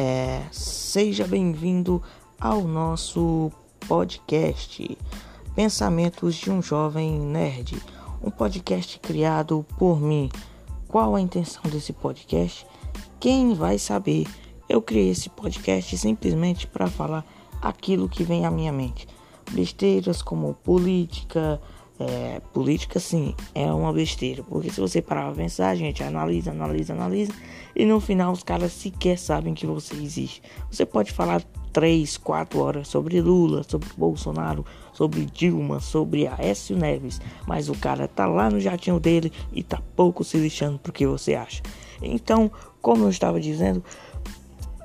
É, seja bem-vindo ao nosso podcast Pensamentos de um Jovem Nerd, um podcast criado por mim. Qual a intenção desse podcast? Quem vai saber? Eu criei esse podcast simplesmente para falar aquilo que vem à minha mente. Besteiras como política, é, política sim, é uma besteira. Porque se você parar pra pensar, gente analisa, analisa, analisa. E no final os caras sequer sabem que você existe. Você pode falar 3, 4 horas sobre Lula, sobre Bolsonaro, sobre Dilma, sobre Aécio Neves. Mas o cara tá lá no jatinho dele e tá pouco se lixando pro que você acha. Então, como eu estava dizendo,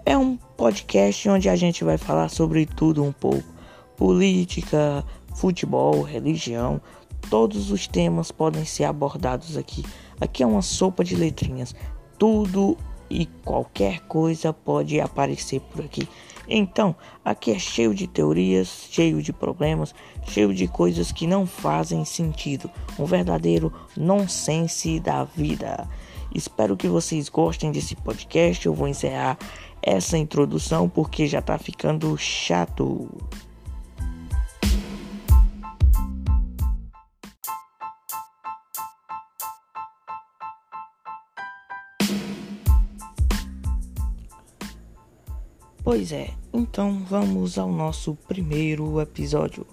é um podcast onde a gente vai falar sobre tudo um pouco. Política, futebol, religião, Todos os temas podem ser abordados aqui. Aqui é uma sopa de letrinhas. Tudo e qualquer coisa pode aparecer por aqui. Então, aqui é cheio de teorias, cheio de problemas, cheio de coisas que não fazem sentido. Um verdadeiro nonsense da vida. Espero que vocês gostem desse podcast. Eu vou encerrar essa introdução porque já tá ficando chato. Pois é, então vamos ao nosso primeiro episódio.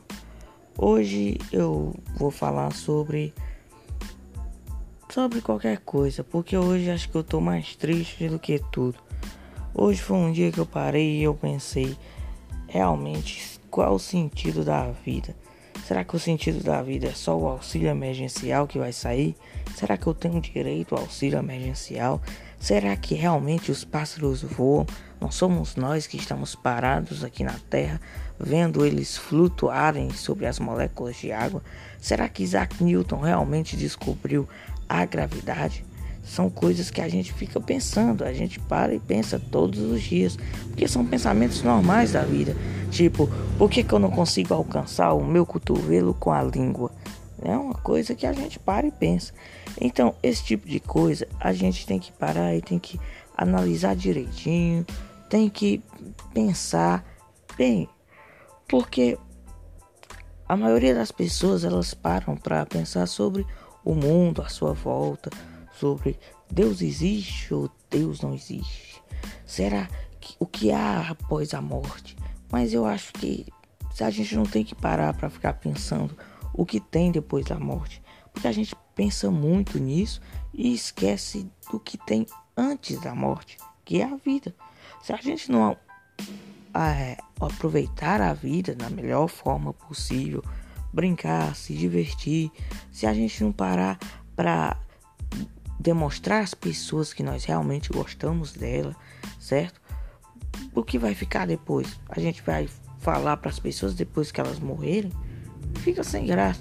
Hoje eu vou falar sobre sobre qualquer coisa, porque hoje acho que eu tô mais triste do que tudo. Hoje foi um dia que eu parei e eu pensei realmente qual o sentido da vida. Será que o sentido da vida é só o auxílio emergencial que vai sair? Será que eu tenho direito ao auxílio emergencial? Será que realmente os pássaros voam? Não somos nós que estamos parados aqui na Terra, vendo eles flutuarem sobre as moléculas de água? Será que Isaac Newton realmente descobriu a gravidade? São coisas que a gente fica pensando, a gente para e pensa todos os dias, porque são pensamentos normais da vida. Tipo, por que, que eu não consigo alcançar o meu cotovelo com a língua? É uma coisa que a gente para e pensa. Então, esse tipo de coisa a gente tem que parar e tem que analisar direitinho, tem que pensar bem, porque a maioria das pessoas elas param para pensar sobre o mundo à sua volta, sobre Deus existe ou Deus não existe. Será que o que há após a morte? Mas eu acho que a gente não tem que parar para ficar pensando o que tem depois da morte, porque a gente pensa muito nisso e esquece do que tem antes da morte, que é a vida. Se a gente não é, aproveitar a vida da melhor forma possível, brincar, se divertir, se a gente não parar para demonstrar às pessoas que nós realmente gostamos dela, certo? O que vai ficar depois? A gente vai falar para as pessoas depois que elas morrerem? Fica sem graça.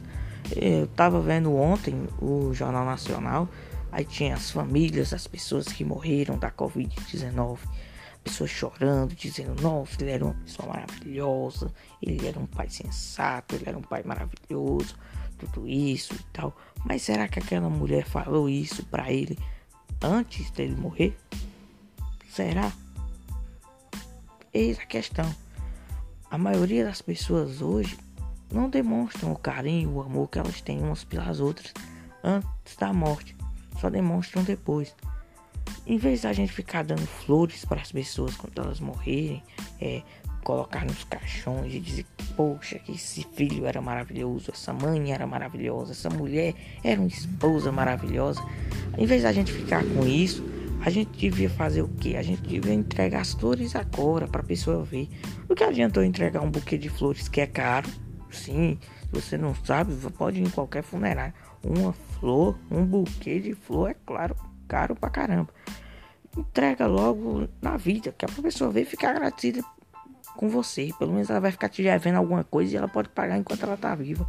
Eu tava vendo ontem o Jornal Nacional, aí tinha as famílias das pessoas que morreram da Covid-19 pessoas chorando, dizendo: Nossa, ele era uma pessoa maravilhosa, ele era um pai sensato, ele era um pai maravilhoso, tudo isso e tal. Mas será que aquela mulher falou isso para ele antes dele morrer? Será? Eis a questão. A maioria das pessoas hoje não demonstram o carinho, o amor que elas têm umas pelas outras antes da morte, só demonstram depois. Em vez da gente ficar dando flores para as pessoas quando elas morrerem, é, colocar nos caixões e dizer, poxa, que esse filho era maravilhoso, essa mãe era maravilhosa, essa mulher era uma esposa maravilhosa. Em vez da gente ficar com isso, a gente devia fazer o que? A gente devia entregar as flores agora para a pessoa ver. O que adiantou entregar um buquê de flores que é caro? Sim, se você não sabe, pode ir em qualquer funerário. Uma flor, um buquê de flor, é claro, caro pra caramba entrega logo na vida, que a pessoa ver ficar agradecida com você. Pelo menos ela vai ficar te devendo alguma coisa e ela pode pagar enquanto ela tá viva.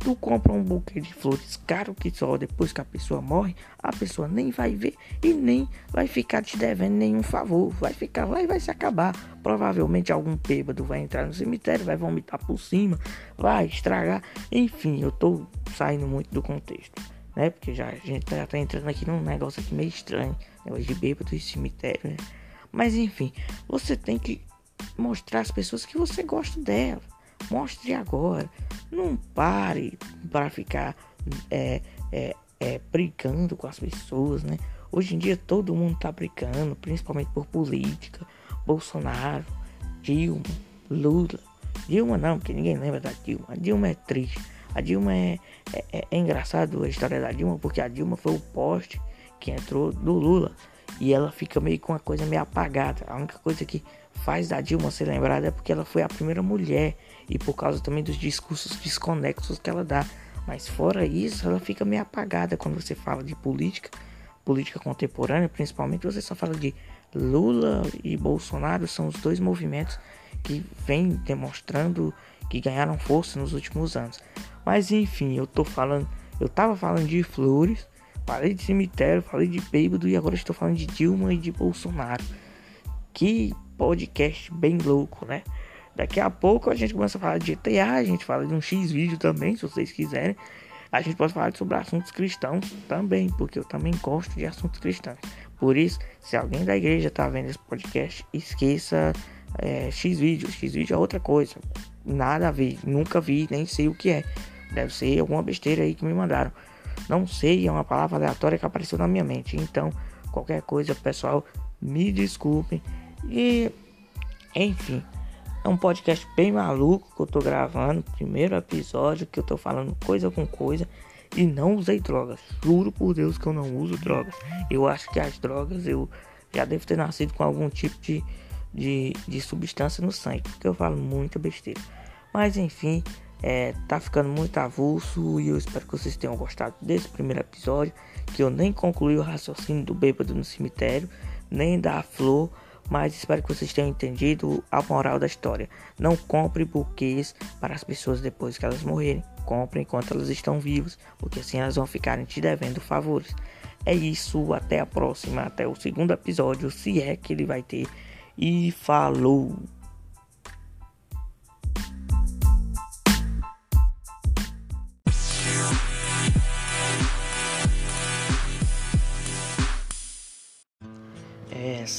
Tu compra um buquê de flores caro que só depois que a pessoa morre, a pessoa nem vai ver e nem vai ficar te devendo nenhum favor. Vai ficar lá e vai se acabar. Provavelmente algum bêbado vai entrar no cemitério, vai vomitar por cima, vai estragar. Enfim, eu tô saindo muito do contexto né? Porque já a gente já tá entrando aqui num negócio aqui meio estranho, negócio de bêbado e cemitério, né? Mas enfim, você tem que mostrar às pessoas que você gosta dela. Mostre agora. Não pare para ficar é, é, é, brigando com as pessoas, né? Hoje em dia todo mundo tá brigando, principalmente por política. Bolsonaro, Dilma, Lula. Dilma não, porque ninguém lembra da Dilma. A Dilma é triste. A Dilma é, é, é, é engraçado a história da Dilma, porque a Dilma foi o poste que entrou do Lula. E ela fica meio com uma coisa meio apagada. A única coisa que faz da Dilma ser lembrada é porque ela foi a primeira mulher. E por causa também dos discursos desconexos que ela dá. Mas fora isso, ela fica meio apagada quando você fala de política, política contemporânea, principalmente você só fala de Lula e Bolsonaro, são os dois movimentos que vêm demonstrando que ganharam força nos últimos anos. Mas enfim, eu tô falando, eu tava falando de flores, falei de cemitério, falei de bêbado e agora estou falando de Dilma e de Bolsonaro. Que podcast bem louco, né? Daqui a pouco a gente começa a falar de GTA, a gente fala de um X vídeo também, se vocês quiserem. A gente pode falar sobre assuntos cristãos também, porque eu também gosto de assuntos cristãos. Por isso, se alguém da igreja tá vendo esse podcast, esqueça é, X vídeo. X vídeo é outra coisa. Nada a ver, nunca vi, nem sei o que é. Deve ser alguma besteira aí que me mandaram. Não sei, é uma palavra aleatória que apareceu na minha mente. Então, qualquer coisa, pessoal, me desculpem. E, enfim, é um podcast bem maluco que eu tô gravando. Primeiro episódio que eu tô falando coisa com coisa. E não usei drogas. Juro por Deus que eu não uso drogas. Eu acho que as drogas eu já devo ter nascido com algum tipo de, de, de substância no sangue. Porque eu falo muita besteira. Mas enfim, é, tá ficando muito avulso. E eu espero que vocês tenham gostado desse primeiro episódio. Que eu nem concluí o raciocínio do bêbado no cemitério. Nem da flor mas espero que vocês tenham entendido a moral da história. Não compre buquês para as pessoas depois que elas morrerem. Compre enquanto elas estão vivas, porque assim elas vão ficarem te devendo favores. É isso, até a próxima, até o segundo episódio, se é que ele vai ter. E falou!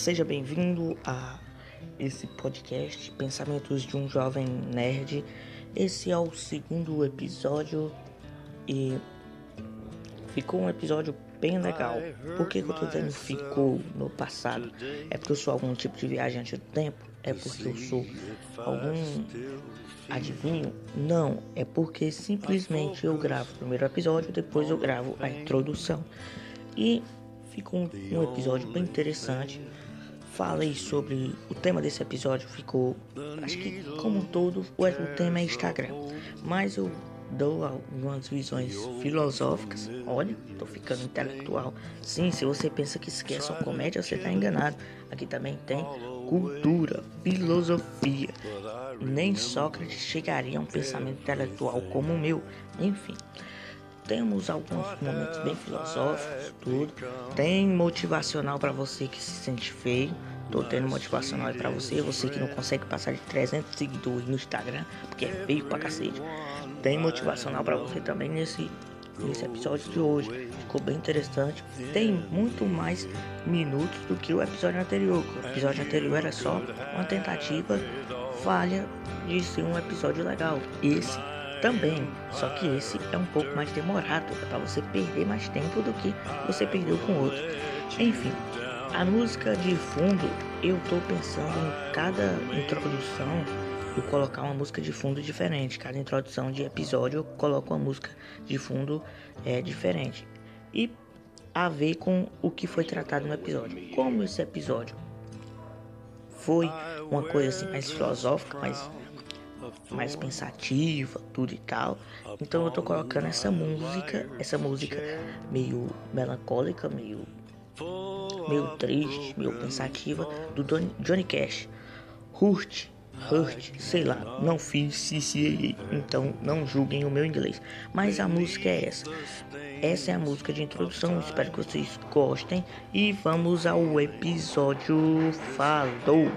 Seja bem-vindo a esse podcast Pensamentos de um Jovem Nerd. Esse é o segundo episódio e ficou um episódio bem legal. Por que, que eu tô dizendo ficou no passado? É porque eu sou algum tipo de viajante do tempo? É porque eu sou algum adivinho? Não, é porque simplesmente eu gravo o primeiro episódio, depois eu gravo a introdução. E ficou um, um episódio bem interessante. Falei sobre o tema desse episódio, ficou. Acho que, como um todo, o, tema é Instagram. Mas eu dou algumas visões filosóficas. Olha, tô ficando intelectual. Sim, se você pensa que esquece uma comédia, você tá enganado. Aqui também tem cultura, filosofia. Nem Sócrates chegaria a um pensamento intelectual como o meu. Enfim temos alguns momentos bem filosóficos, tudo. Tem motivacional para você que se sente feio. Tô tendo motivacional pra você, você que não consegue passar de 300 seguidores no Instagram, porque é feio pra cacete. Tem motivacional para você também nesse, nesse episódio de hoje. Ficou bem interessante. Tem muito mais minutos do que o episódio anterior. O episódio anterior era só uma tentativa falha de ser um episódio legal. Esse também, só que esse é um pouco mais demorado, é para você perder mais tempo do que você perdeu com o outro. Enfim, a música de fundo, eu tô pensando em cada introdução eu colocar uma música de fundo diferente. Cada introdução de episódio eu coloco uma música de fundo é, diferente. E a ver com o que foi tratado no episódio. Como esse episódio foi uma coisa assim mais filosófica, mais mais pensativa, tudo e tal. Então eu tô colocando essa música, essa música meio melancólica, meio meio triste, meio pensativa do Johnny Cash. Hurt, Hurt, sei lá, não fiz CCA, então não julguem o meu inglês. Mas a música é essa. Essa é a música de introdução, espero que vocês gostem e vamos ao episódio. Falou!